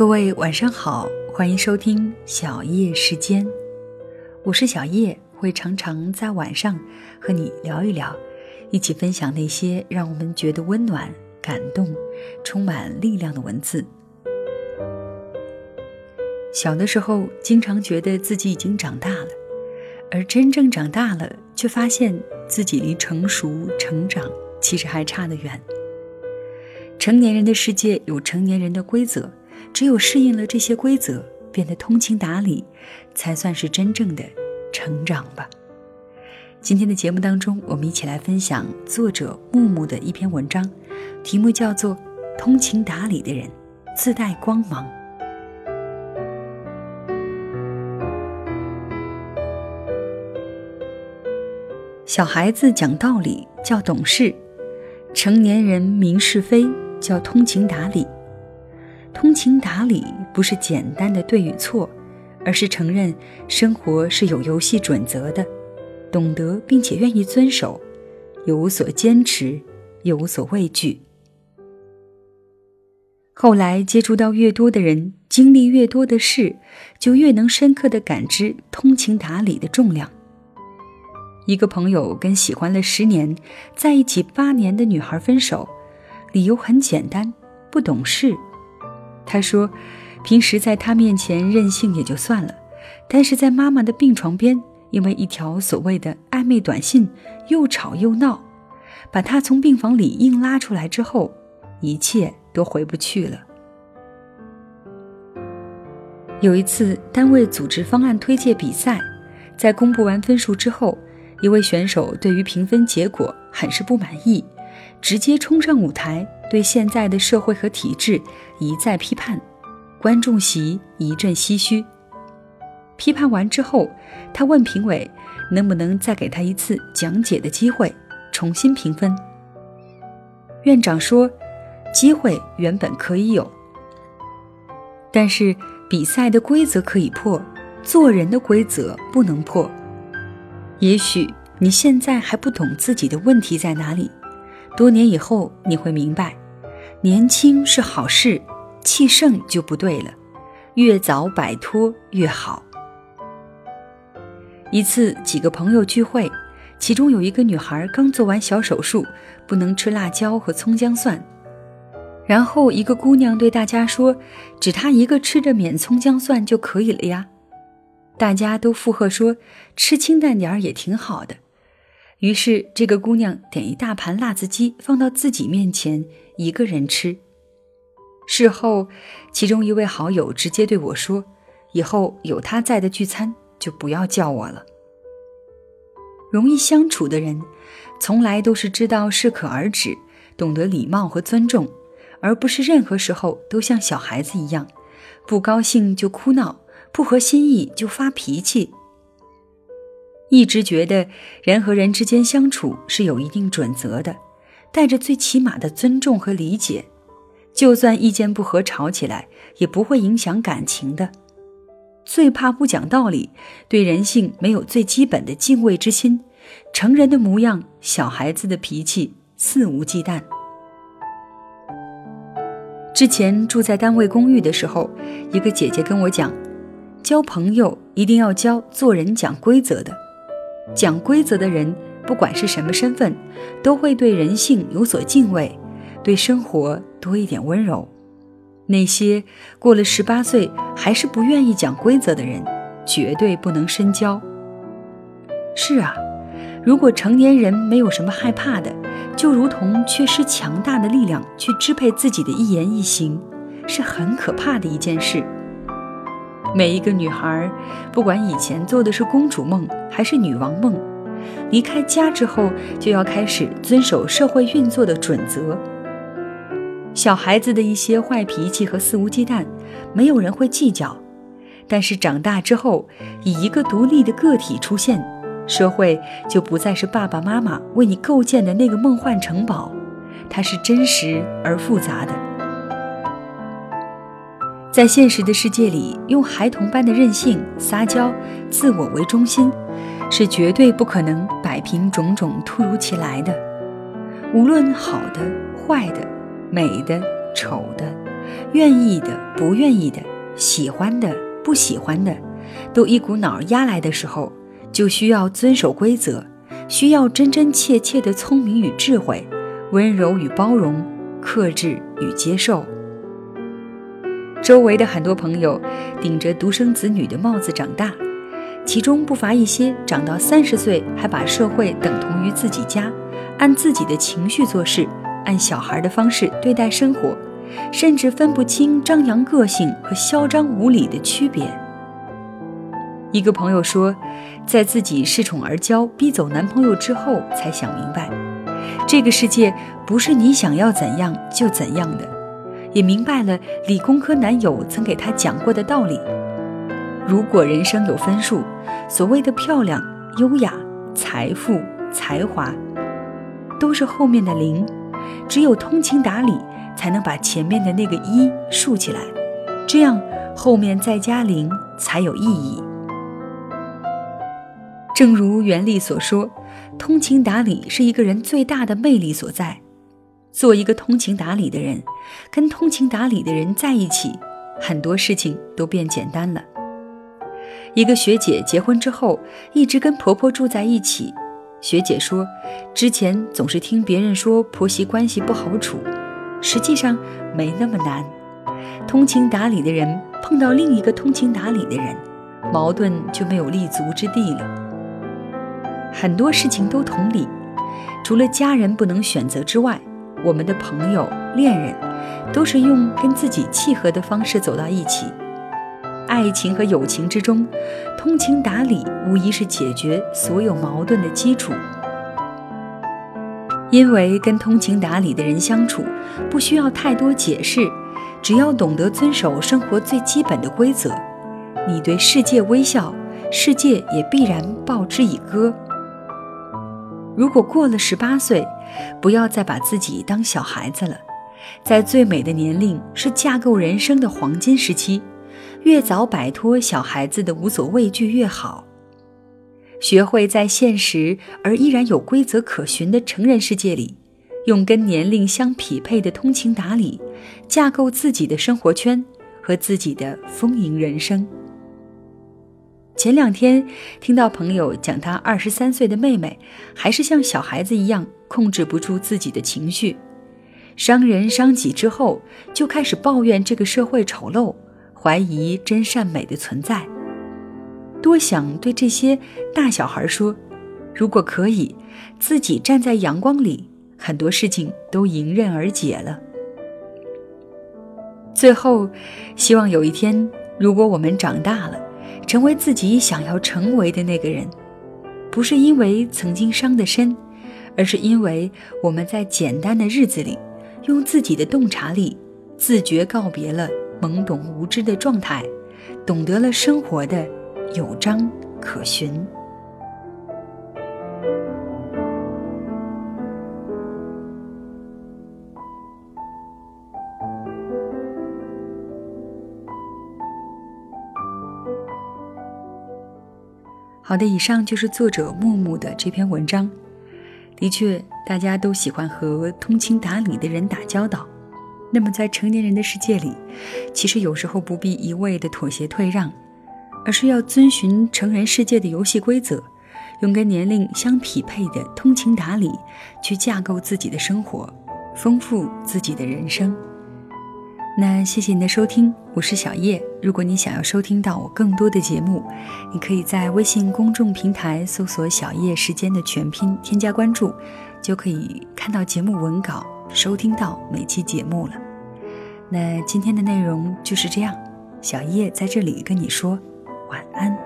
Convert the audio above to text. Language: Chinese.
各位晚上好，欢迎收听小叶时间，我是小叶，会常常在晚上和你聊一聊，一起分享那些让我们觉得温暖、感动、充满力量的文字。小的时候，经常觉得自己已经长大了，而真正长大了，却发现自己离成熟、成长其实还差得远。成年人的世界有成年人的规则。只有适应了这些规则，变得通情达理，才算是真正的成长吧。今天的节目当中，我们一起来分享作者木木的一篇文章，题目叫做《通情达理的人自带光芒》。小孩子讲道理叫懂事，成年人明是非叫通情达理。通情达理不是简单的对与错，而是承认生活是有游戏准则的，懂得并且愿意遵守，有所坚持，有所畏惧。后来接触到越多的人，经历越多的事，就越能深刻的感知通情达理的重量。一个朋友跟喜欢了十年、在一起八年的女孩分手，理由很简单，不懂事。他说：“平时在他面前任性也就算了，但是在妈妈的病床边，因为一条所谓的暧昧短信，又吵又闹，把他从病房里硬拉出来之后，一切都回不去了。”有一次，单位组织方案推介比赛，在公布完分数之后，一位选手对于评分结果很是不满意，直接冲上舞台。对现在的社会和体制一再批判，观众席一阵唏嘘。批判完之后，他问评委能不能再给他一次讲解的机会，重新评分。院长说：“机会原本可以有，但是比赛的规则可以破，做人的规则不能破。也许你现在还不懂自己的问题在哪里，多年以后你会明白。”年轻是好事，气盛就不对了。越早摆脱越好。一次，几个朋友聚会，其中有一个女孩刚做完小手术，不能吃辣椒和葱姜蒜。然后一个姑娘对大家说：“只她一个吃着免葱姜蒜就可以了呀。”大家都附和说：“吃清淡点儿也挺好的。”于是，这个姑娘点一大盘辣子鸡放到自己面前，一个人吃。事后，其中一位好友直接对我说：“以后有他在的聚餐就不要叫我了。”容易相处的人，从来都是知道适可而止，懂得礼貌和尊重，而不是任何时候都像小孩子一样，不高兴就哭闹，不合心意就发脾气。一直觉得人和人之间相处是有一定准则的，带着最起码的尊重和理解，就算意见不合吵起来，也不会影响感情的。最怕不讲道理，对人性没有最基本的敬畏之心，成人的模样，小孩子的脾气，肆无忌惮。之前住在单位公寓的时候，一个姐姐跟我讲，交朋友一定要交做人讲规则的。讲规则的人，不管是什么身份，都会对人性有所敬畏，对生活多一点温柔。那些过了十八岁还是不愿意讲规则的人，绝对不能深交。是啊，如果成年人没有什么害怕的，就如同缺失强大的力量去支配自己的一言一行，是很可怕的一件事。每一个女孩，不管以前做的是公主梦还是女王梦，离开家之后就要开始遵守社会运作的准则。小孩子的一些坏脾气和肆无忌惮，没有人会计较；但是长大之后，以一个独立的个体出现，社会就不再是爸爸妈妈为你构建的那个梦幻城堡，它是真实而复杂的。在现实的世界里，用孩童般的任性、撒娇、自我为中心，是绝对不可能摆平种种突如其来的。无论好的、坏的、美的、丑的，愿意的、不愿意的、喜欢的、不喜欢的，都一股脑压来的时候，就需要遵守规则，需要真真切切的聪明与智慧，温柔与包容，克制与接受。周围的很多朋友顶着独生子女的帽子长大，其中不乏一些长到三十岁还把社会等同于自己家，按自己的情绪做事，按小孩的方式对待生活，甚至分不清张扬个性和嚣张无礼的区别。一个朋友说，在自己恃宠而骄、逼走男朋友之后，才想明白，这个世界不是你想要怎样就怎样的。也明白了理工科男友曾给他讲过的道理：如果人生有分数，所谓的漂亮、优雅、财富、才华，都是后面的零。只有通情达理，才能把前面的那个一竖起来，这样后面再加零才有意义。正如袁立所说，通情达理是一个人最大的魅力所在。做一个通情达理的人，跟通情达理的人在一起，很多事情都变简单了。一个学姐结婚之后，一直跟婆婆住在一起。学姐说，之前总是听别人说婆媳关系不好处，实际上没那么难。通情达理的人碰到另一个通情达理的人，矛盾就没有立足之地了。很多事情都同理，除了家人不能选择之外。我们的朋友、恋人，都是用跟自己契合的方式走到一起。爱情和友情之中，通情达理无疑是解决所有矛盾的基础。因为跟通情达理的人相处，不需要太多解释，只要懂得遵守生活最基本的规则。你对世界微笑，世界也必然报之以歌。如果过了十八岁，不要再把自己当小孩子了。在最美的年龄是架构人生的黄金时期，越早摆脱小孩子的无所畏惧越好。学会在现实而依然有规则可循的成人世界里，用跟年龄相匹配的通情达理，架构自己的生活圈和自己的丰盈人生。前两天听到朋友讲，他二十三岁的妹妹还是像小孩子一样控制不住自己的情绪，伤人伤己之后就开始抱怨这个社会丑陋，怀疑真善美的存在。多想对这些大小孩说，如果可以，自己站在阳光里，很多事情都迎刃而解了。最后，希望有一天，如果我们长大了。成为自己想要成为的那个人，不是因为曾经伤得深，而是因为我们在简单的日子里，用自己的洞察力，自觉告别了懵懂无知的状态，懂得了生活的有章可循。好的，以上就是作者木木的这篇文章。的确，大家都喜欢和通情达理的人打交道。那么，在成年人的世界里，其实有时候不必一味的妥协退让，而是要遵循成人世界的游戏规则，用跟年龄相匹配的通情达理去架构自己的生活，丰富自己的人生。那谢谢您的收听，我是小叶。如果你想要收听到我更多的节目，你可以在微信公众平台搜索“小叶时间”的全拼，添加关注，就可以看到节目文稿，收听到每期节目了。那今天的内容就是这样，小叶在这里跟你说晚安。